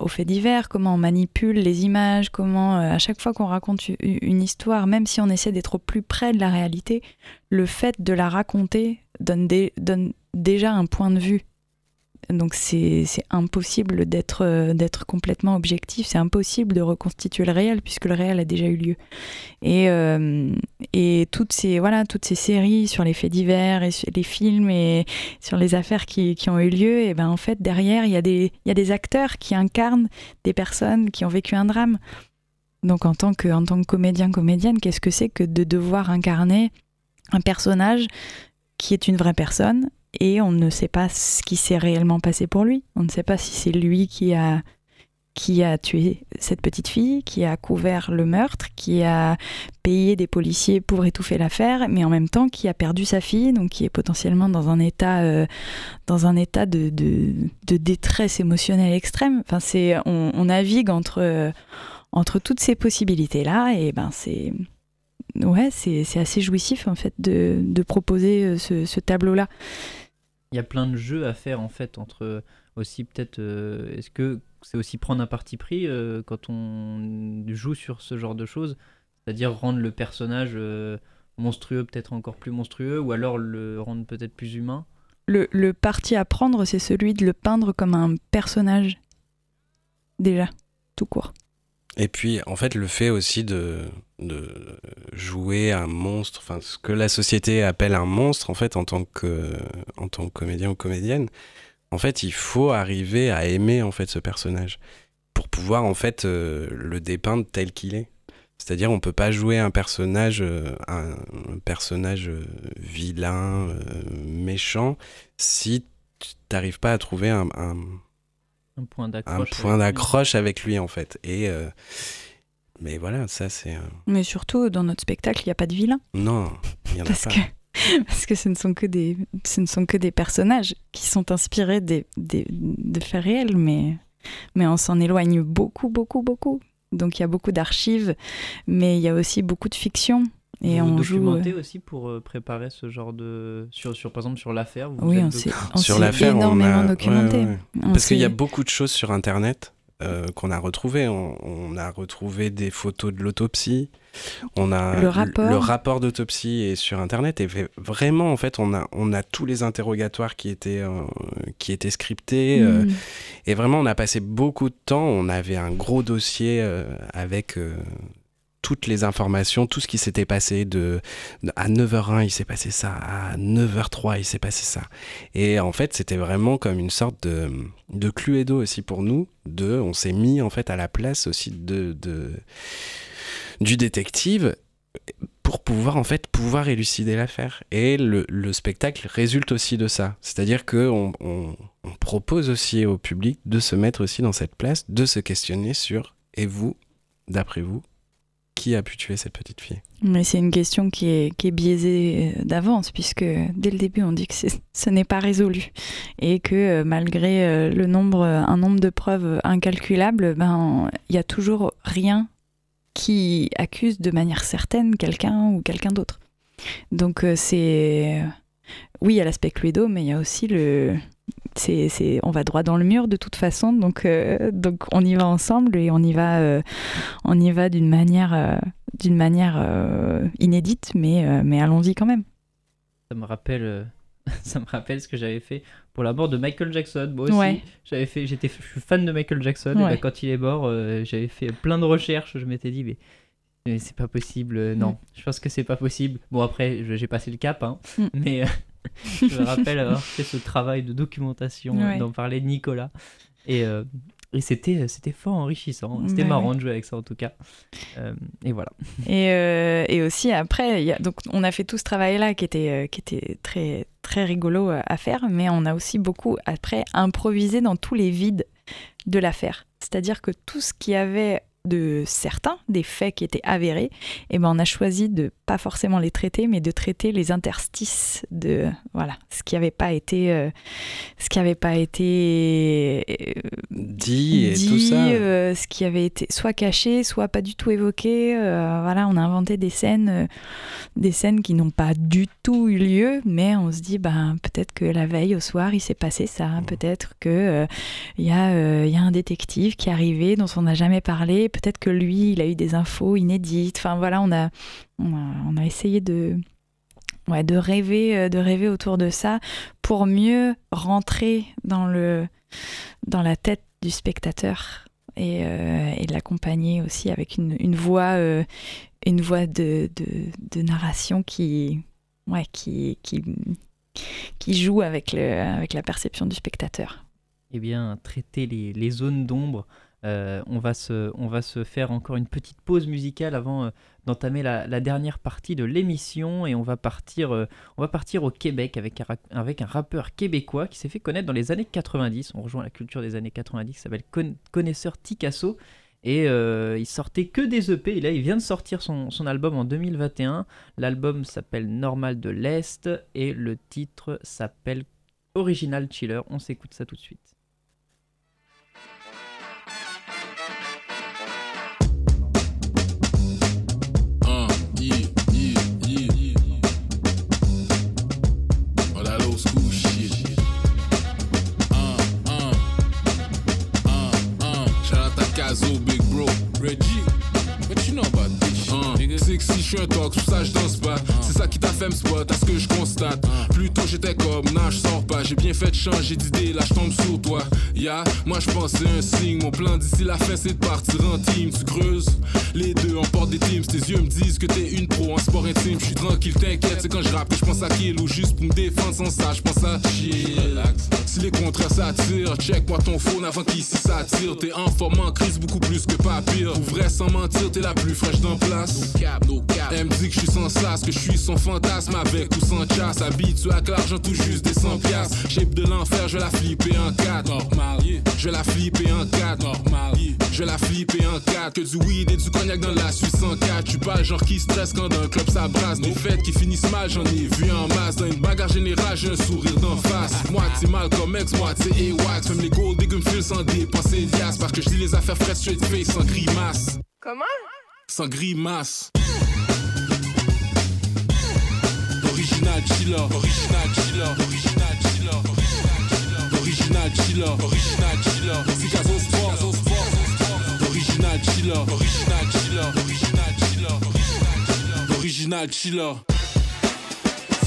aux faits divers, comment on manipule les images, comment euh, à chaque fois qu'on raconte une histoire, même si on essaie d'être au plus près de la réalité, le fait de la raconter donne déjà un point de vue. Donc c'est impossible d'être euh, d'être complètement objectif, c'est impossible de reconstituer le réel puisque le réel a déjà eu lieu. Et, euh, toutes, ces, voilà, toutes ces séries sur les faits divers et les films et sur les affaires qui, ont eu lieu, et ben en fait, derrière, il y, a des- y a des acteurs qui incarnent des personnes qui ont vécu un drame. Donc en tant que, en tant que comédien, comédienne, qu'est-ce que c'est que de devoir incarner un personnage qui est une vraie personne et on ne sait pas ce qui s'est réellement passé pour lui. On ne sait pas si c'est lui qui a qui a tué cette petite fille, qui a couvert le meurtre, qui a payé des policiers pour étouffer l'affaire, mais en même temps qui a perdu sa fille, donc qui est potentiellement dans un état, euh, dans un état de, de, détresse émotionnelle extrême. Enfin, c'est, on, navigue entre, entre toutes ces possibilités-là, et ben c'est, ouais, c'est, assez jouissif en fait de, de proposer euh, ce, ce tableau-là. Il y a plein de jeux à faire en fait entre aussi peut-être euh, est-ce que c'est aussi prendre un parti pris euh, quand on joue sur ce genre de choses, c'est-à-dire rendre le personnage euh, monstrueux peut-être encore plus monstrueux ou alors le rendre peut-être plus humain? Le, le parti à prendre, c'est celui de le peindre comme un personnage, déjà, tout court. Et puis, en fait, le fait aussi de, jouer un monstre, enfin, ce que la société appelle un monstre, en fait, en tant que, en tant que comédien ou comédienne, en fait, il faut arriver à aimer, en fait, ce personnage pour pouvoir, en fait, euh, le dépeindre tel qu'il est. C'est-à-dire, on peut pas jouer un personnage, euh, un, personnage euh, vilain, méchant, si tu n'arrives pas à trouver un, Un point un d'accroche. point avec lui. d'accroche avec lui en fait. Et euh, mais voilà, ça c'est Mais surtout, dans notre spectacle, il n'y a pas de vilain. non, il y en a Parce pas. que, parce que ce, ne sont que des, ce ne sont que des personnages qui sont inspirés des, des, de faits réels, mais, mais on s'en éloigne beaucoup, beaucoup, beaucoup. Donc il y a beaucoup d'archives, mais il y a aussi beaucoup de fiction. Et vous on vous joue. documentez euh, aussi pour euh, préparer ce genre de sur, sur par exemple sur l'affaire. vous Oui, on s'est on énormément a- documenté. ouais, ouais. On Parce qu'il y a beaucoup de choses sur internet euh, qu'on a retrouvées. On, on a retrouvé des photos de l'autopsie. On a Le rapport. le rapport d'autopsie est sur internet et vraiment en fait on a on a tous les interrogatoires qui étaient euh, qui étaient scriptés euh, Mm. Et vraiment, on a passé beaucoup de temps. On avait un gros dossier euh, avec euh, toutes les informations, tout ce qui s'était passé. De, à 9h01, il s'est passé ça. À 9h03, il s'est passé ça. Et en fait, c'était vraiment comme une sorte de, de cluedo aussi pour nous. De, on s'est mis en fait à la place aussi de, de du détective pour pouvoir en fait pouvoir élucider l'affaire. Et le, le spectacle résulte aussi de ça. C'est-à-dire que on, on- on propose aussi au public de se mettre aussi dans cette place, de se questionner sur et vous, d'après vous, qui a pu tuer cette petite fille? Mais c'est une question qui est, biaisée euh, d'avance, puisque dès le début, on dit que ce n'est pas résolu. Et que euh, malgré euh, le nombre, un nombre de preuves incalculables, ben, il y a toujours rien qui accuse de manière certaine quelqu'un ou quelqu'un d'autre. Donc c'est... Oui, il y a l'aspect Cluedo, mais il y a aussi le... c'est, c'est, on va droit dans le mur de toute façon, donc, euh, donc on y va ensemble et on y va, euh, on y va d'une manière, euh, d'une manière inédite, mais, mais allons-y quand même. Ça me rappelle, ça me rappelle ce que j'avais fait pour la mort de Michael Jackson. Moi aussi, Ouais. j'avais fait, j'étais, je suis fan de Michael Jackson. Et bah, quand il est mort, euh, j'avais fait plein de recherches. Je m'étais dit, mais, mais c'est pas possible. euh, non, Mm. je pense que c'est pas possible. Bon après, je- j'ai passé le cap, hein, Mm. mais euh, je me rappelle avoir fait ce travail de documentation, Ouais. d'en parler de Nicolas. Et, euh, et c'était, c'était fort enrichissant. C'était Bah marrant ouais. de jouer avec ça en tout cas. Euh, et voilà. Et, euh, et aussi après, il y a, donc on a fait tout ce travail-là qui était, qui était très, très rigolo à à faire, mais on a aussi beaucoup après improvisé dans tous les vides de l'affaire. C'est-à-dire que tout ce qui avait de certains, des faits qui étaient avérés, eh ben on a choisi de pas forcément les traiter, mais de traiter les interstices de voilà ce qui n'avait pas été, euh, ce qui avait pas été euh, Dit et dit, tout ça. euh, ce qui avait été soit caché, soit pas du tout évoqué. voilà, on a inventé des scènes, des scènes qui n'ont pas du tout eu lieu, mais on se dit, ben peut-être que la veille au soir, il s'est passé ça. Mmh. Peut-être que il y a, il y a un détective qui est arrivé dont on n'a jamais parlé. Peut-être que lui, il a eu des infos inédites. Enfin voilà, on a, on a, essayé de Ouais, de rêver, euh, de rêver autour de ça pour mieux rentrer dans le dans la tête du spectateur et, euh, et l'accompagner aussi avec une, une voix euh, une voix de, de, de narration qui ouais qui, qui qui joue avec le avec la perception du spectateur. eh bien, traiter les, les zones d'ombre. Euh, on, va se, on va se faire encore une petite pause musicale avant euh, d'entamer la, dernière partie de l'émission et on va partir, euh, on va partir au Québec avec un, avec un rappeur québécois qui s'est fait connaître dans les années 90. On rejoint la culture des années 90 qui s'appelle Con- Connaisseur Ticasso et il sortait que des EP et là il vient de sortir son, son album en 2021. L'album s'appelle Normal de l'Est et le titre s'appelle Original Chiller. On s'écoute ça tout de suite. Uh, nigga? Sexy, je suis C'est ça qui t'a fait me spot, à ce que je constate. Plutôt j'étais comme, non, je sors pas. J'ai bien fait de changer d'idée, là je tombe sur toi. Ya, moi je pensais un signe. Mon plan d'ici la fin, c'est de partir en team. Tu creuses, les deux, on porte des teams. Tes yeux me disent que t'es une pro en sport intime. Je suis tranquille, t'inquiète, c'est quand je rappe que je pense à kill ou juste pour me défendre sans ça, je pense à chill. Si les contraires s'attirent, check-moi ton phone avant qu'ici ça tire. T'es en forme en crise beaucoup plus que pas pire. Pour vrai, sans mentir, t'es la plus fraîche d'en place. No cap, no cap. Elle me dit que je suis sans sas, que je suis son fantasme avec ou sans chasse. Habitué avec l'argent tout juste des 100 piastres. Shape de l'enfer, je la flipper en 4. Normal, Je la flipper en 4. Normal, Je la flipper en 4. Que du weed et du cognac dans la Suisse en 4. Tu pas le genre qui stresse quand un club ça brasse. Des fêtes qui finissent mal, j'en ai vu en masse. Dans une bagarre générale, j'ai un sourire d'en face. Moitié mal comme ex, moitié A-Wax. Même les gold diggers me filent sans dépenser d'IAS. Parce que je dis les affaires fraîches straight face sans grimace. Comment? Sans grimace. Original chiller, original chiller, original chiller, original chiller, original chiller, Picasso Sport, original chiller, original chiller, original chiller, original chiller.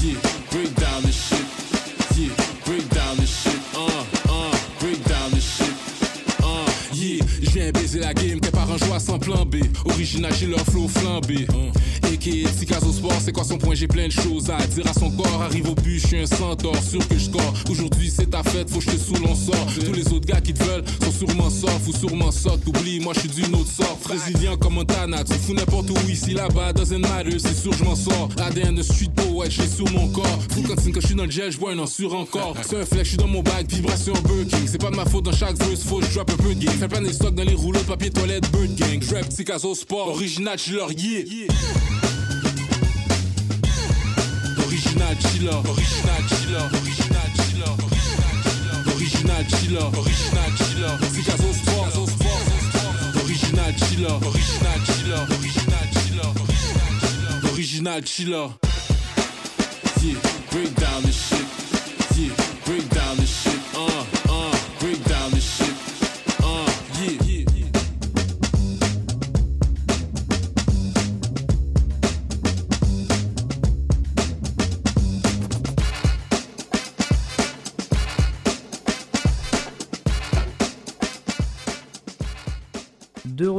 Yeah, break down this shit. Yeah, break down this shit. Uh, uh, break down this shit. Uh, yeah, je viens baiser la game, par un joie sans plan B. Original chiller, flow flambé. Uh. Ticazo Sport, c'est quoi son point? J'ai plein de choses à dire à son corps. Arrive au but, je suis un centaure, sûr que je score. Aujourd'hui, c'est ta fête, faut que je te saoule, sort. Tous les autres gars qui te veulent sont sûrement soft ou sûrement soft. T'oublies, moi je suis d'une autre sorte. Brésilien comme Montana, tu fous n'importe où ici, là-bas, doesn't matter, c'est sûr, je m'en sors. ADN de street poet, je l'ai sur mon corps. Fou quand quand je suis dans le gel, je un sur encore. C'est un flex, je suis dans mon bag, vibration Burking. C'est pas de ma faute dans chaque verse, faut que je drop un peu de. Fais plein des stocks dans les rouleaux de papier toilette, Bird Gang. Je rap Ticazo Sport, original chiller, yeah. Original chiller, original chiller, original chiller, original chiller, original chiller, Ticazo Sport, original chiller, original chiller, original chiller, original chiller. Yeah, break down shit.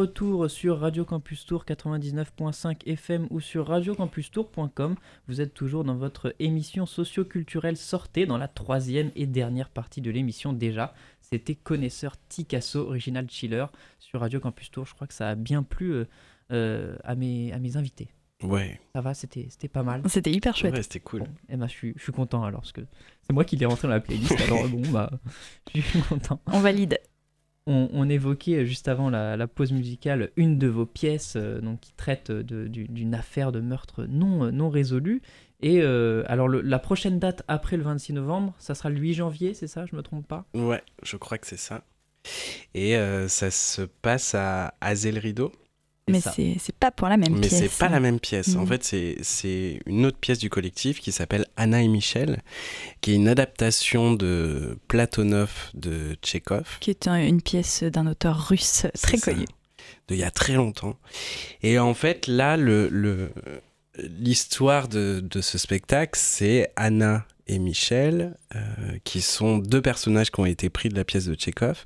Retour sur Radio Campus Tour 99.5 FM ou sur radiocampustour.com. Vous êtes toujours dans votre émission socio-culturelle Sortez, dans la troisième et dernière partie de l'émission déjà. C'était Connaisseur Ticasso, Original Chiller, sur Radio Campus Tour. Je crois que ça a bien plu euh, euh, à, mes, à mes invités. Ouais. Ça va, c'était c'était pas mal. C'était hyper chouette. Ouais, c'était cool. Bon, eh ben, je, suis, je suis content alors, parce que c'est moi qui l'ai rentré dans la playlist. alors bon, bah, je suis content. On valide. On, évoquait juste avant la, pause musicale une de vos pièces euh, donc, qui traite d'une affaire de meurtre non, euh, résolue. Et euh, alors, la prochaine date après le 26 novembre, ça sera le 8 janvier, c'est ça Je me trompe pas? Ouais, je crois que c'est ça. Et ça se passe à Azel Rideau. Mais c'est pas pour la même Mais pièce. c'est pas la même pièce. En Mhm. fait, c'est- une autre pièce du collectif qui s'appelle Anna et Michel, qui est une adaptation de Platonov de Tchekhov. Qui est un- une pièce d'un auteur russe très connu. de il y a très longtemps. Et en fait, là, le, le- l'histoire de, de ce spectacle, c'est Anna et Michel, euh, qui sont deux personnages qui ont été pris de la pièce de Tchekhov,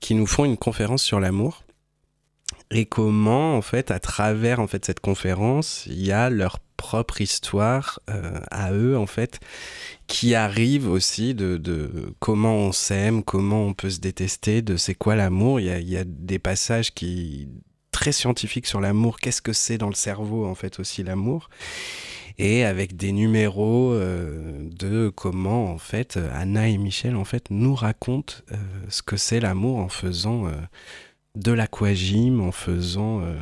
qui nous font une conférence sur l'amour. Et comment, en fait, à travers en fait cette conférence, il y a leur propre histoire euh, à eux, en fait, qui arrive aussi de, comment on s'aime, comment on peut se détester, de c'est quoi l'amour. Il y a, des passages qui très scientifiques sur l'amour. Qu'est-ce que c'est dans le cerveau, en fait, aussi l'amour et avec des numéros euh, de comment en fait Anna et Michel en fait nous racontent euh, ce que c'est l'amour en faisant de l'aquagym, en faisant euh,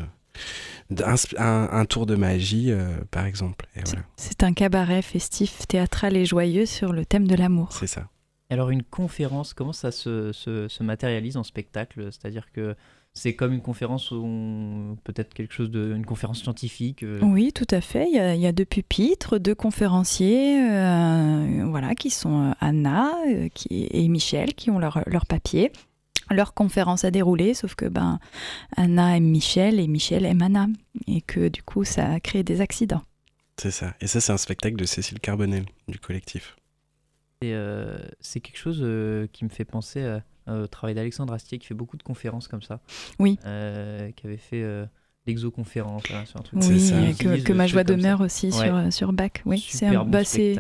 un, un tour de magie euh, par exemple. Et voilà, C'est un cabaret festif, théâtral et joyeux sur le thème de l'amour. c'est ça. Alors, une conférence, comment ça se, se- se matérialise en spectacle? C'est-à-dire que c'est comme une conférence où peut-être quelque chose de. une conférence scientifique euh, Oui, tout à fait. Il y a, il y a deux pupitres, deux conférenciers, euh, voilà, qui sont Anna euh, qui, et Michel, qui ont leur, leur papier. Leur conférence a déroulé, sauf que ben, Anna aime Michel et Michel aime Anna. Et que du coup, ça a créé des accidents. C'est ça. Et ça, c'est un spectacle de Cécile Carbonel, du collectif. Et euh, c'est quelque chose euh, qui me fait penser euh, au travail d'Alexandre Astier qui fait beaucoup de conférences comme ça. Oui. Euh, qui avait fait euh, l'exoconférence, voilà, c'est un truc. Oui, ça. Ils que, ma joie demeure aussi Ouais. sur, euh, sur Bach. Oui, c'est un, bon bah, c'est-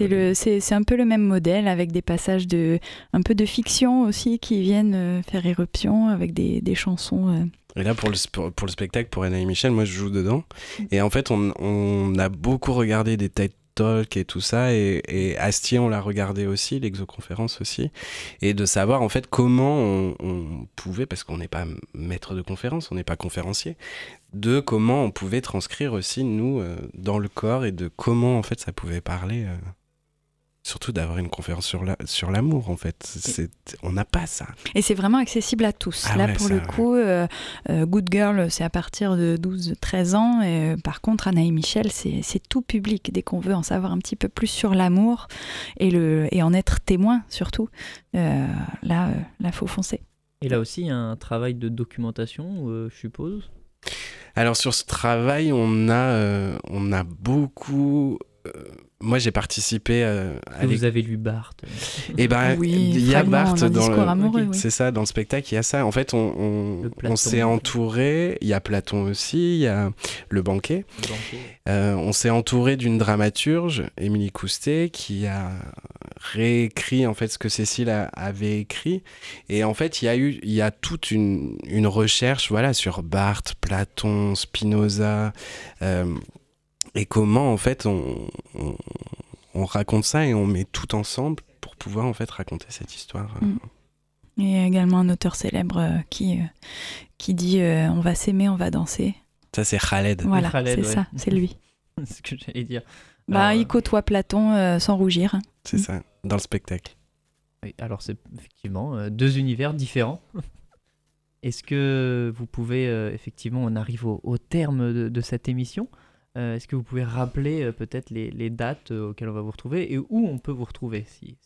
le, c'est, c'est un peu le même modèle avec des passages de, un peu de fiction aussi qui viennent euh, faire éruption avec des, des chansons. euh. Et là, pour le, pour le spectacle, pour Anna et Michel, moi, je joue dedans. Et en fait, on, on a beaucoup regardé des TED Et tout ça. Et, et Astier, on l'a regardé aussi, l'exoconférence aussi. Et de savoir, en fait, comment on, on pouvait, parce qu'on n'est pas maître de conférence, on n'est pas conférencier, de comment on pouvait transcrire aussi, nous, euh, dans le corps et de comment, en fait, ça pouvait parler. Surtout d'avoir une conférence sur la- sur l'amour, en fait. C'est, on n'a pas ça. Et c'est vraiment accessible à tous. Ah Là, ouais, pour ça, le coup, euh, euh, Good Girl, c'est à partir de 12-13 ans. Et, euh, par contre, Anna et Michel, c'est, tout public. Dès qu'on veut en savoir un petit peu plus sur l'amour et, le, et en être témoin, surtout, euh, là, euh, là, faut foncer. Et là aussi, il y a un travail de documentation, euh, je suppose? Alors sur ce travail, on a, euh, on a beaucoup. Moi, j'ai participé euh, à vous avez lu Barthes. Eh ben, Oui, il y a Barthes dans discours le. amoureux. C'est ça, dans le spectacle, il y a ça. En fait, on, on, s'est entouré. Il y a Platon aussi. Il y a le banquet. Le banquet. Euh, on s'est entouré d'une dramaturge, Émilie Coustet, qui a réécrit en fait ce que Cécile a- avait écrit. Et en fait, il y a eu, il y a toute une, une recherche, voilà, sur Barthes, Platon, Spinoza, euh, et comment en fait on, on, on raconte ça et on met tout ensemble pour pouvoir en fait raconter cette histoire. Mm. Et également un auteur célèbre euh, qui, euh, qui dit euh, On va s'aimer, on va danser. Ça, c'est Khaled. Voilà, c'est ouais. ça, c'est lui. c'est ce que j'allais dire. Bah, Alors, il côtoie Platon euh, sans rougir. C'est ça, dans le spectacle. Oui, alors c'est effectivement euh, deux univers différents. Est-ce que vous pouvez, euh, effectivement, on arrive au, au terme de, de cette émission? Euh, Est-ce que vous pouvez rappeler euh, peut-être les, dates euh, auxquelles on va vous retrouver et où on peut vous retrouver si...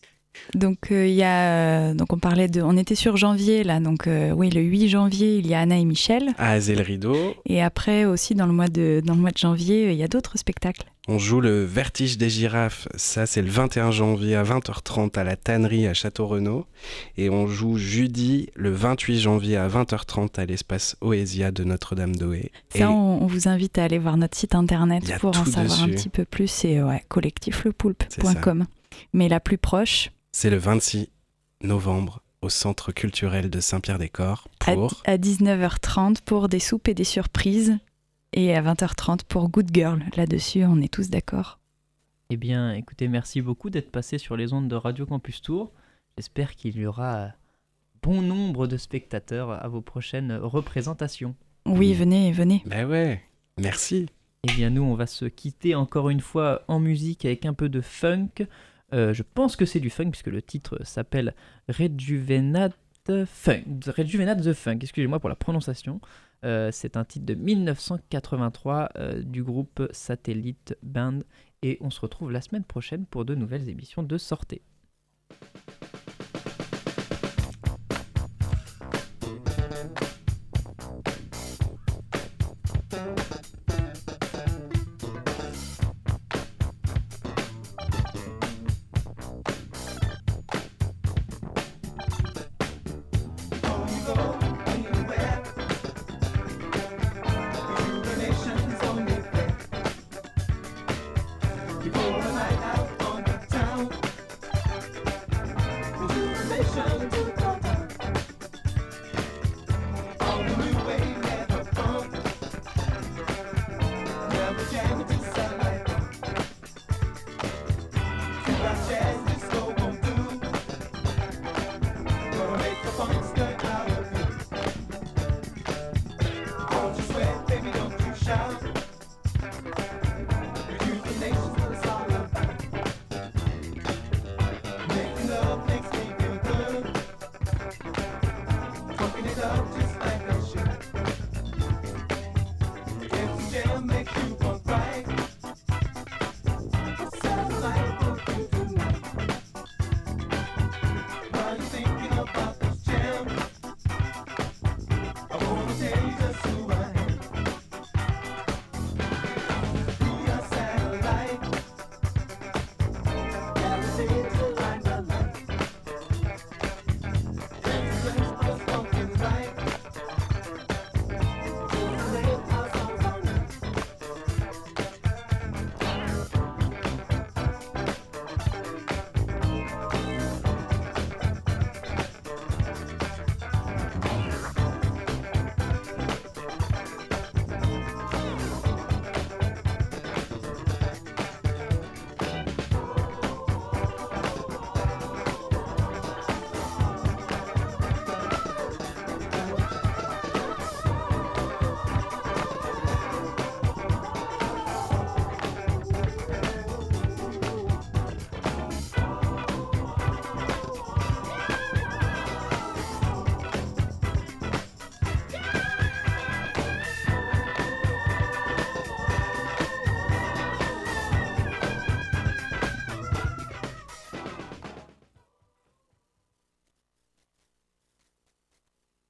Donc euh, il y a euh, donc on parlait de on était sur janvier là donc euh, oui le 8 janvier il y a Anna et Michel À Azel Rideau, et après aussi dans le mois de dans le mois de janvier il y a d'autres spectacles. on joue le Vertige des girafes. Ça, c'est le 21 janvier à 20h30 à la Tannerie à Château-Renaud. Et on joue jeudi le 28 janvier à 20h30 à l'espace Oesia de Notre-Dame-d'Oé. Et Ça on, on vous invite à aller voir notre site internet pour en savoir un petit peu plus c'est ouais C'est collectiflepoulpe.com. Mais la plus proche c'est le 26 novembre au Centre culturel de Saint-Pierre-des-Corps à, pour... à 19h30 pour des soupes et des surprises et à 20h30 pour Good Girl. Là-dessus on est tous d'accord. Eh bien, écoutez, merci beaucoup d'être passé sur les ondes de Radio Campus Tour. J'espère qu'il y aura bon nombre de spectateurs à vos prochaines représentations. Oui venez venez. Ben ouais, merci. Eh bien, nous, on va se quitter encore une fois en musique avec un peu de funk. Euh, je pense que c'est du funk puisque le titre s'appelle Rejuvenate the Funk, excusez-moi pour la prononciation. Euh, c'est un titre de 1983 euh, du groupe Satellite Band et on se retrouve la semaine prochaine pour de nouvelles émissions de sortie.